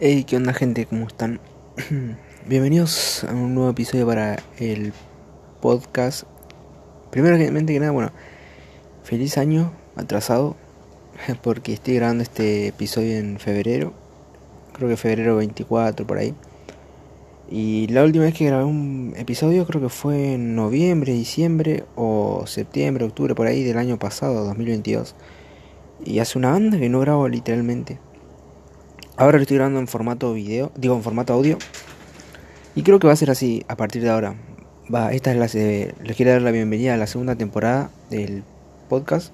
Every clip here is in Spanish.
Hey, ¿qué onda gente? ¿Cómo están? Bienvenidos a un nuevo episodio para el podcast. Primero que nada, bueno, feliz año atrasado porque estoy grabando este episodio en febrero. Creo que febrero 24 por ahí. Y la última vez que grabé un episodio creo que fue en noviembre, diciembre o septiembre, octubre por ahí del año pasado, 2022. Y hace una banda que no grabo literalmente. Ahora lo estoy grabando en formato video, digo en formato audio. Y creo que va a ser así a partir de ahora. Va, esta es la les quiero dar la bienvenida a la segunda temporada del podcast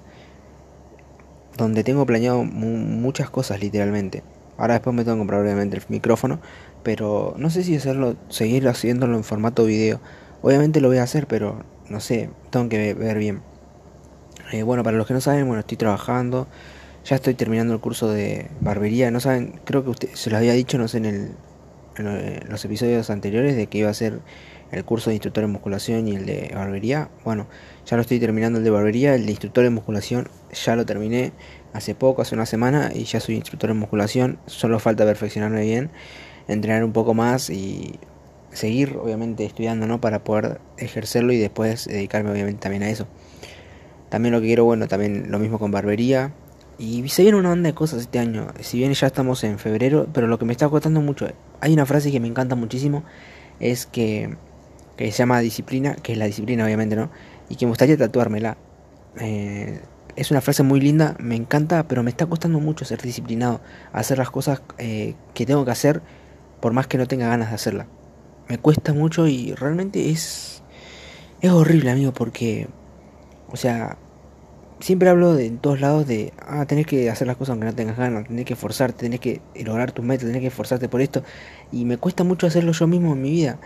donde tengo planeado muchas cosas literalmente. Ahora después me tengo que comprar obviamente el micrófono, pero no sé si hacerlo, seguir haciéndolo en formato video. Obviamente lo voy a hacer, pero no sé, tengo que ver bien. Eh, bueno, para los que no saben, bueno, estoy trabajando, ya estoy terminando el curso de barbería. No saben, creo que usted se los había dicho, no sé, en, el, en los episodios anteriores de que iba a ser el curso de instructor de musculación y el de barbería. Bueno, ya lo estoy terminando el de barbería, el de instructor de musculación ya lo terminé hace poco, hace una semana y ya soy instructor de musculación. Solo falta perfeccionarme bien, entrenar un poco más y seguir obviamente estudiando, ¿no? Para poder ejercerlo y después dedicarme obviamente también a eso. También lo que quiero, bueno, también lo mismo con barbería. Y se viene una banda de cosas este año. Si bien ya estamos en febrero, pero lo que me está costando mucho, hay una frase que me encanta muchísimo, es que, que se llama disciplina, que es la disciplina obviamente, ¿no? Y que me gustaría tatuármela. Eh, es una frase muy linda, me encanta, pero me está costando mucho ser disciplinado, hacer las cosas eh, que tengo que hacer, por más que no tenga ganas de hacerla. Me cuesta mucho y realmente es, es horrible, amigo, porque, o sea, siempre hablo de todos lados de, ah, tenés que hacer las cosas aunque no tengas ganas, tenés que esforzarte, tenés que lograr tus metas, tenés que esforzarte por esto. Y me cuesta mucho hacerlo yo mismo en mi vida.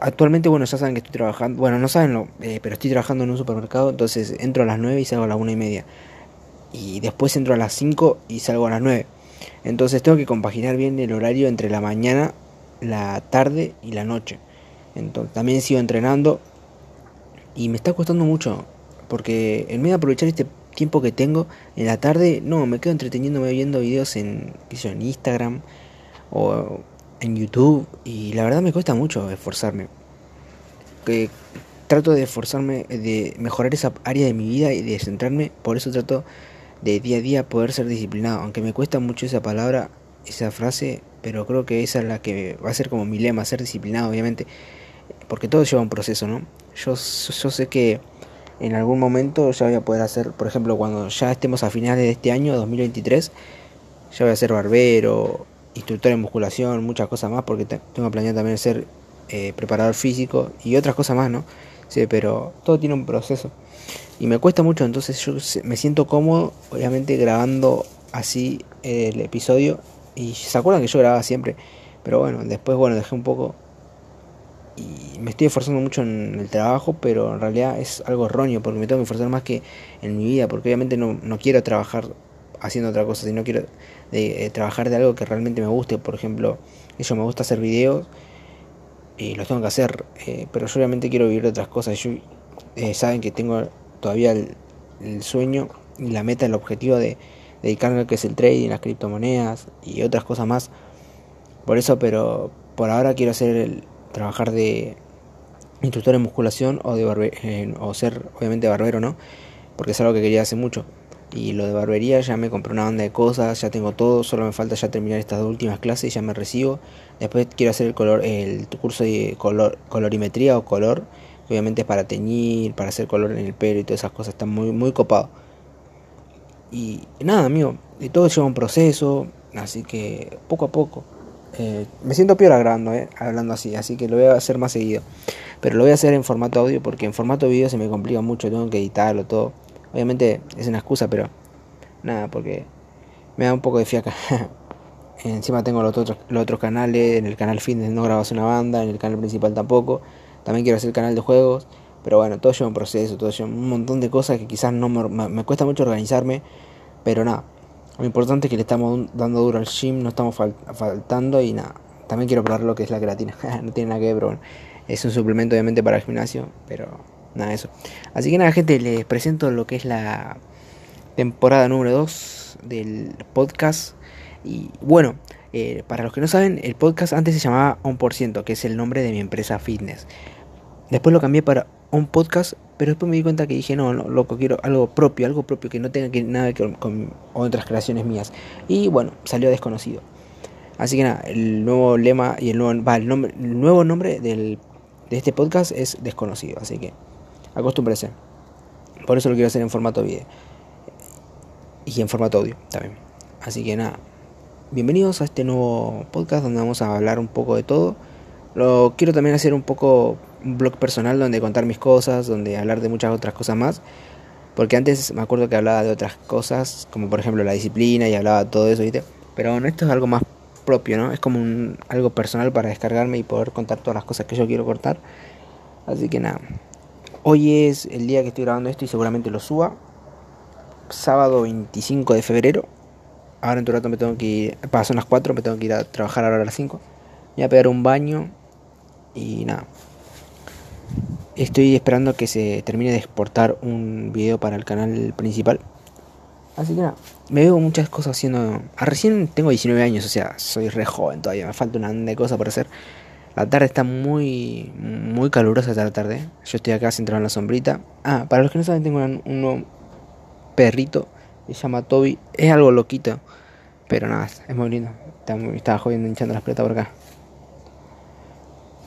Actualmente, bueno, ya saben que estoy trabajando, bueno, no saben, eh, pero estoy trabajando en un supermercado, entonces entro a las 9 y salgo a las 1 y media. Y después entro a las 5 y salgo a las 9. Entonces tengo que compaginar bien el horario entre la mañana, la tarde y la noche. Entonces, también sigo entrenando y me está costando mucho porque en vez de aprovechar este tiempo que tengo en la tarde, no, me quedo entreteniéndome viendo videos en, en Instagram o en YouTube y la verdad me cuesta mucho esforzarme. Que trato de esforzarme, de mejorar esa área de mi vida y de centrarme, por eso trato de día a día poder ser disciplinado, aunque me cuesta mucho esa palabra, esa frase, pero creo que esa es la que va a ser como mi lema, ser disciplinado obviamente, porque todo lleva un proceso, ¿no? Yo, yo sé que en algún momento ya voy a poder hacer, por ejemplo, cuando ya estemos a finales de este año, 2023, ya voy a ser barbero, instructor en musculación, muchas cosas más, porque tengo planeado también ser eh, preparador físico y otras cosas más, ¿no? Sí, pero todo tiene un proceso. Y me cuesta mucho, entonces yo me siento cómodo, obviamente, grabando así el episodio. Y se acuerdan que yo grababa siempre. Pero bueno, después, bueno, dejé un poco y me estoy esforzando mucho en el trabajo, pero en realidad es algo erróneo porque me tengo que esforzar más que en mi vida, porque obviamente no, no quiero trabajar haciendo otra cosa, sino quiero de, eh, trabajar de algo que realmente me guste. Por ejemplo, yo me gusta hacer videos y los tengo que hacer, eh, pero yo obviamente quiero vivir de otras cosas. Yo, eh, saben que tengo todavía el, sueño y la meta, el objetivo de dedicarme a lo que es el trading, las criptomonedas y otras cosas más. Por eso, pero por ahora quiero hacer el, trabajar de instructor en musculación o de o ser obviamente barbero, ¿no? Porque es algo que quería hace mucho. Y lo de barbería ya me compré una banda de cosas, ya tengo todo, solo me falta ya terminar estas dos últimas clases, y ya me recibo. Después quiero hacer el color el curso de color colorimetría o color, obviamente es para teñir, para hacer color en el pelo y todas esas cosas, está muy muy copado. Y nada, amigo, y todo lleva un proceso, así que poco a poco. Eh, me siento peor grabando, eh, hablando así, así que lo voy a hacer más seguido. Pero lo voy a hacer en formato audio porque en formato video se me complica mucho, tengo que editarlo todo. Obviamente es una excusa, pero nada, porque me da un poco de fiaca. Encima tengo los otros, los otros canales, en el canal fitness no grabas una banda, en el canal principal tampoco. También quiero hacer el canal de juegos, pero bueno, todo lleva un proceso, todo lleva un montón de cosas que quizás no me, me cuesta mucho organizarme, pero nada, lo importante es que le estamos dando duro al gym, no estamos faltando y nada. También quiero probar lo que es la creatina. no tiene nada que ver, pero es un suplemento obviamente para el gimnasio, pero nada de eso. Así que nada, gente, les presento lo que es la temporada número 2 del podcast. Y bueno, eh, para los que no saben, el podcast antes se llamaba On que es el nombre de mi empresa fitness. Después lo cambié para un podcast, pero después me di cuenta que dije, no, no, loco, quiero algo propio, algo propio que no tenga que, nada que ver con, otras creaciones mías. Y bueno, salió desconocido. Así que nada, el nuevo lema y el nuevo, va, el nombre, el nuevo nombre del, de este podcast es desconocido. Así que acostúmbrese. Por eso lo quiero hacer en formato video. Y en formato audio también. Así que nada, bienvenidos a este nuevo podcast donde vamos a hablar un poco de todo. Lo quiero también hacer un poco un blog personal donde contar mis cosas, donde hablar de muchas otras cosas más. Porque antes me acuerdo que hablaba de otras cosas, como por ejemplo la disciplina y hablaba de todo eso, ¿viste? Pero bueno, esto es algo más propio, ¿no? Es como un, algo personal para descargarme y poder contar todas las cosas que yo quiero cortar. Así que nada. Hoy es el día que estoy grabando esto y seguramente lo suba. Sábado 25 de febrero. Ahora en tu rato me tengo que ir. Pasan las 4, me tengo que ir a trabajar ahora a las 5. Voy a pegar un baño. Y nada. Estoy esperando que se termine de exportar un video para el canal principal. Así que nada, me veo muchas cosas haciendo. Ah, recién tengo 19 años, o sea, soy re joven todavía, me falta una de cosas por hacer. La tarde está muy, muy calurosa esta tarde. Yo estoy acá sentado en la sombrita. Ah, para los que no saben, tengo un, un perrito, se llama Toby. Es algo loquito, pero nada, es muy lindo. Estaba jodiendo hinchando las pelotas por acá.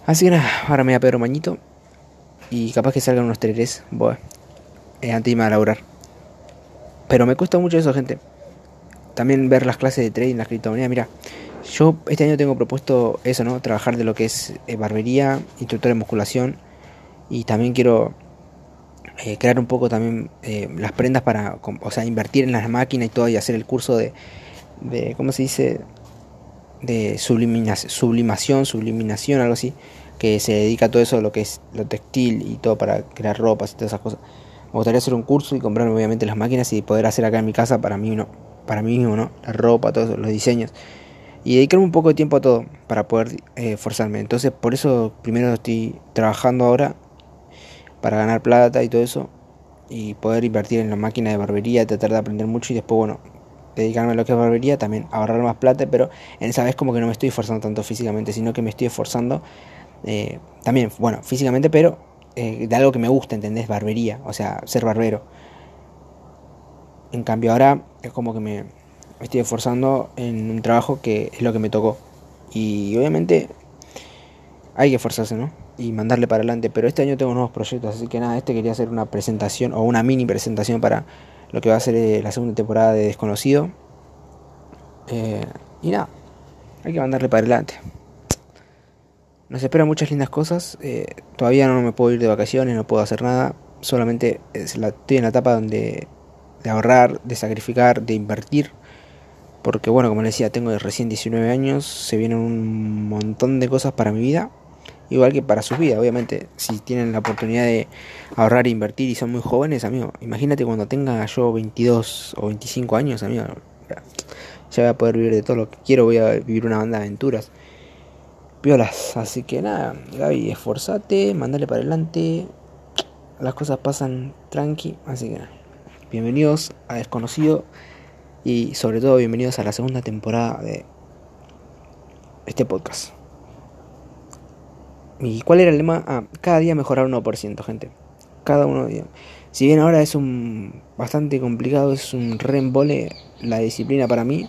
Así que nada, ahora me voy a pegar un bañito y capaz que salgan unos tres, bueno, es antes de irme a laburar. Pero me cuesta mucho eso, gente. También ver las clases de trading, la criptomoneda. Mira, yo este año tengo propuesto eso, ¿no? Trabajar de lo que es eh, barbería, instructor de musculación. Y también quiero eh, crear un poco también eh, las prendas para, o sea, invertir en las máquinas y todo y hacer el curso de, de ¿cómo se dice? De subliminación, sublimación, subliminación, algo así que se dedica a todo eso, lo que es lo textil y todo para crear ropas y todas esas cosas. Me gustaría hacer un curso y comprarme obviamente las máquinas y poder hacer acá en mi casa para mí, no, para mí mismo, ¿no? La ropa, todos los diseños. Y dedicarme un poco de tiempo a todo para poder eh, forzarme. Entonces por eso primero estoy trabajando ahora para ganar plata y todo eso. Y poder invertir en la máquina de barbería, tratar de aprender mucho y después, bueno, dedicarme a lo que es barbería, también ahorrar más plata, pero en esa vez como que no me estoy esforzando tanto físicamente, sino que me estoy esforzando eh, también, bueno, físicamente, pero eh, de algo que me gusta, ¿entendés? Barbería, o sea, ser barbero. En cambio ahora es como que me estoy esforzando en un trabajo que es lo que me tocó. Y obviamente hay que esforzarse, ¿no? Y mandarle para adelante. Pero este año tengo nuevos proyectos, así que nada, este quería hacer una presentación o una mini presentación para lo que va a ser eh, la segunda temporada de Desconocido. y nada, hay que mandarle para adelante. Nos esperan muchas lindas cosas. Eh, todavía no me puedo ir de vacaciones, no puedo hacer nada. Solamente estoy en la etapa donde de ahorrar, de sacrificar, de invertir. Porque bueno, como les decía, tengo recién 19 años, se vienen un montón de cosas para mi vida. Igual que para su vida, obviamente. Si tienen la oportunidad de ahorrar e invertir y son muy jóvenes, amigo. Imagínate cuando tenga yo 22 o 25 años, amigo. Ya voy a poder vivir de todo lo que quiero, voy a vivir una banda de aventuras piolas. Así que nada, Gaby, esforzate, mandale para adelante. Las cosas pasan tranqui, así que nada. Bienvenidos a Desconocido y sobre todo bienvenidos a la segunda temporada de este podcast. ¿Y cuál era el lema? Ah, cada día mejorar 1%, gente. Cada uno día. Si bien ahora es un bastante complicado, es un reembole la disciplina para mí,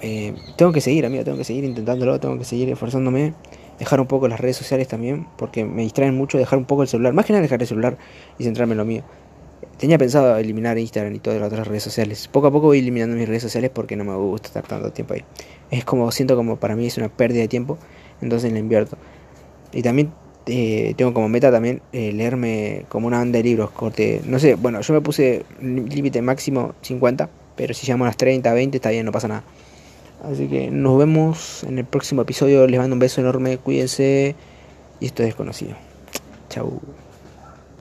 eh, tengo que seguir, amigo, tengo que seguir intentándolo, tengo que seguir esforzándome. Dejar un poco las redes sociales también, porque me distraen mucho. Dejar un poco el celular, más que nada dejar el celular y centrarme en lo mío. Tenía pensado eliminar Instagram y todas las otras redes sociales. Poco a poco voy eliminando mis redes sociales porque no me gusta estar tanto tiempo ahí. Es como, siento como para mí es una pérdida de tiempo, entonces la invierto. Y también eh, tengo como meta también eh, leerme como una banda de libros, corte, no sé, bueno, yo me puse límite máximo 50, pero si llegamos a las 30, 20 está bien, no pasa nada. Así que nos vemos en el próximo episodio. Les mando un beso enorme. Cuídense. Y esto es desconocido. Chau.